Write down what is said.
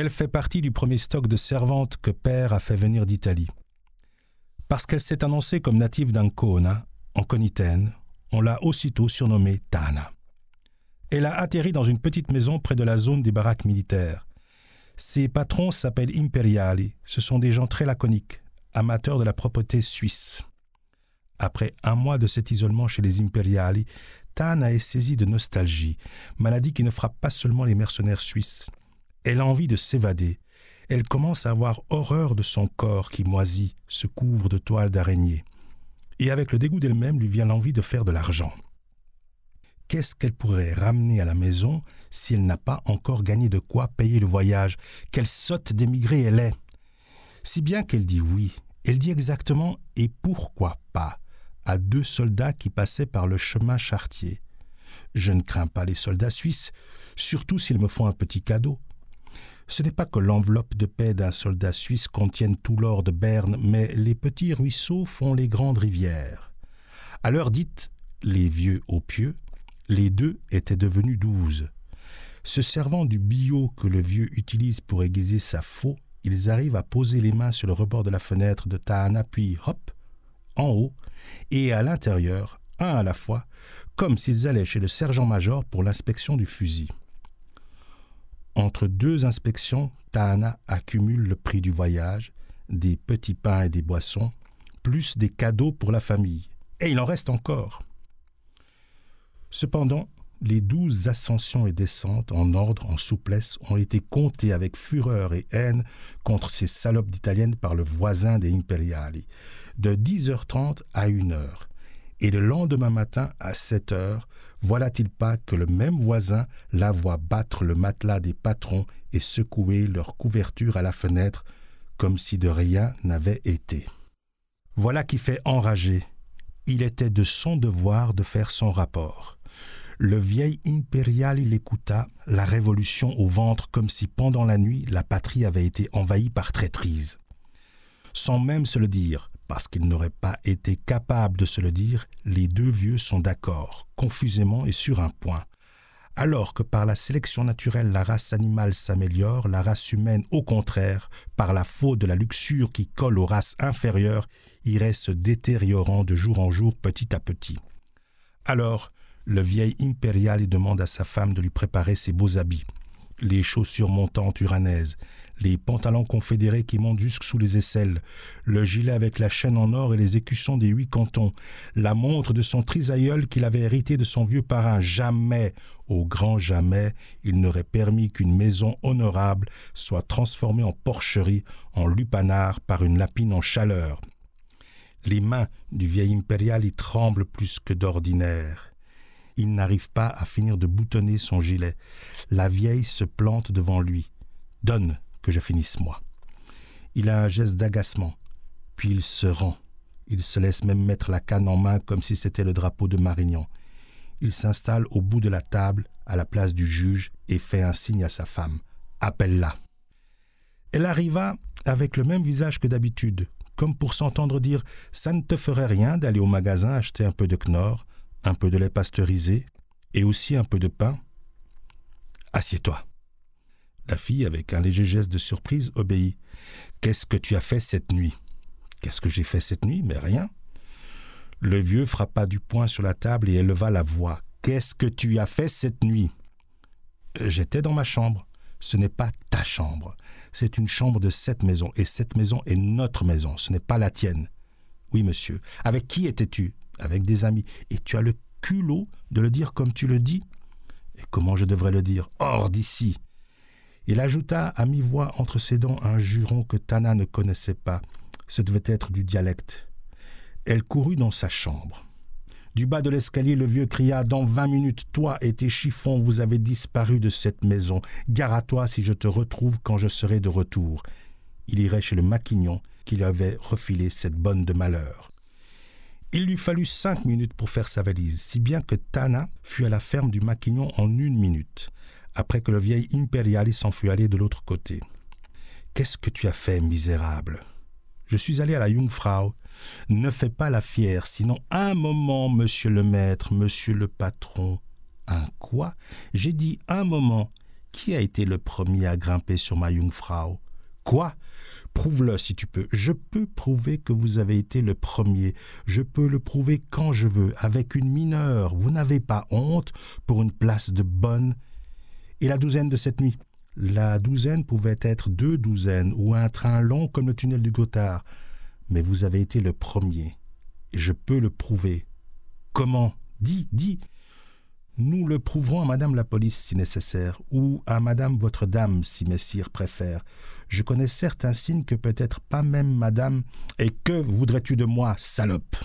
Elle fait partie du premier stock de servantes que Père a fait venir d'Italie. Parce qu'elle s'est annoncée comme native d'Ancona, en Conitaine, on l'a aussitôt surnommée Tana. Elle a atterri dans une petite maison près de la zone des baraques militaires. Ses patrons s'appellent Imperiali. Ce sont des gens très laconiques, amateurs de la propreté suisse. Après un mois de cet isolement chez les Imperiali, Tana est saisie de nostalgie, maladie qui ne frappe pas seulement les mercenaires suisses. Elle a envie de s'évader. Elle commence à avoir horreur de son corps qui moisit, se couvre de toiles d'araignée. Et avec le dégoût d'elle-même lui vient l'envie de faire de l'argent. Qu'est-ce qu'elle pourrait ramener à la maison si elle n'a pas encore gagné de quoi payer le voyage? Quelle sotte d'émigrée elle est Si bien qu'elle dit oui, elle dit exactement et pourquoi pas? à deux soldats qui passaient par le chemin chartier. Je ne crains pas les soldats suisses, surtout s'ils me font un petit cadeau. Ce n'est pas que l'enveloppe de paix d'un soldat suisse contienne tout l'or de Berne, mais les petits ruisseaux font les grandes rivières. À l'heure dite, les vieux au pieux, les deux étaient devenus douze. Se servant du billot que le vieux utilise pour aiguiser sa faux, ils arrivent à poser les mains sur le rebord de la fenêtre de Tahana, puis hop, en haut, et à l'intérieur, un à la fois, comme s'ils allaient chez le sergent-major pour l'inspection du fusil. Entre deux inspections, Tahana accumule le prix du voyage, des petits pains et des boissons, plus des cadeaux pour la famille. Et il en reste encore. Cependant, les douze ascensions et descentes, en ordre, en souplesse, ont été comptées avec fureur et haine contre ces salopes d'italiennes par le voisin des Imperiali, de 10h30 à 1h. Et le lendemain matin à 7h, voilà-t-il pas que le même voisin la voit battre le matelas des patrons et secouer leur couverture à la fenêtre comme si de rien n'avait été. Voilà qui fait enrager. Il était de son devoir de faire son rapport. Le vieil impérial l'écouta, la révolution au ventre comme si pendant la nuit la patrie avait été envahie par traîtrise. Sans même se le dire, parce qu'ils n'auraient pas été capables de se le dire, les deux vieux sont d'accord, confusément et sur un point. Alors que par la sélection naturelle la race animale s'améliore, la race humaine, au contraire, par la faute de la luxure qui colle aux races inférieures, irait se détériorant de jour en jour petit à petit. Alors, le vieil impérial demande à sa femme de lui préparer ses beaux habits les chaussures montantes uranaises, les pantalons confédérés qui montent jusque sous les aisselles, le gilet avec la chaîne en or et les écussons des huit cantons, la montre de son trisaïeul qu'il avait hérité de son vieux parrain. Jamais, au grand jamais, il n'aurait permis qu'une maison honorable soit transformée en porcherie, en lupanar par une lapine en chaleur. Les mains du vieil impérial y tremblent plus que d'ordinaire il n'arrive pas à finir de boutonner son gilet. La vieille se plante devant lui. Donne que je finisse moi. Il a un geste d'agacement, puis il se rend. Il se laisse même mettre la canne en main comme si c'était le drapeau de Marignan. Il s'installe au bout de la table, à la place du juge, et fait un signe à sa femme. Appelle-la. Elle arriva avec le même visage que d'habitude, comme pour s'entendre dire Ça ne te ferait rien d'aller au magasin acheter un peu de Knorr, un peu de lait pasteurisé et aussi un peu de pain. Assieds-toi. La fille, avec un léger geste de surprise, obéit. Qu'est-ce que tu as fait cette nuit Qu'est-ce que j'ai fait cette nuit? Mais rien. Le vieux frappa du poing sur la table et éleva la voix. Qu'est-ce que tu as fait cette nuit? J'étais dans ma chambre. Ce n'est pas ta chambre. C'est une chambre de cette maison, et cette maison est notre maison, ce n'est pas la tienne. Oui, monsieur. Avec qui étais-tu? Avec des amis, et tu as le culot de le dire comme tu le dis Et comment je devrais le dire Hors d'ici Il ajouta à mi-voix entre ses dents un juron que Tana ne connaissait pas. Ce devait être du dialecte. Elle courut dans sa chambre. Du bas de l'escalier, le vieux cria Dans vingt minutes, toi et tes chiffons, vous avez disparu de cette maison. Gare à toi si je te retrouve quand je serai de retour. Il irait chez le maquignon qui lui avait refilé cette bonne de malheur. Il lui fallut cinq minutes pour faire sa valise, si bien que Tana fut à la ferme du Maquignon en une minute, après que le vieil Imperiali s'en fut allé de l'autre côté. Qu'est-ce que tu as fait, misérable Je suis allé à la Jungfrau. Ne fais pas la fière, sinon un moment, monsieur le maître, monsieur le patron. Un quoi? J'ai dit un moment. Qui a été le premier à grimper sur ma Jungfrau? Quoi? Prouve-le si tu peux. Je peux prouver que vous avez été le premier. Je peux le prouver quand je veux, avec une mineure. Vous n'avez pas honte pour une place de bonne. Et la douzaine de cette nuit? La douzaine pouvait être deux douzaines ou un train long comme le tunnel du Gothard. Mais vous avez été le premier. Je peux le prouver. Comment? Dis, dis. Nous le prouverons à Madame la police si nécessaire, ou à Madame votre dame si messire préfère. Je connais certains signes que peut-être pas même Madame. Et que voudrais-tu de moi, salope?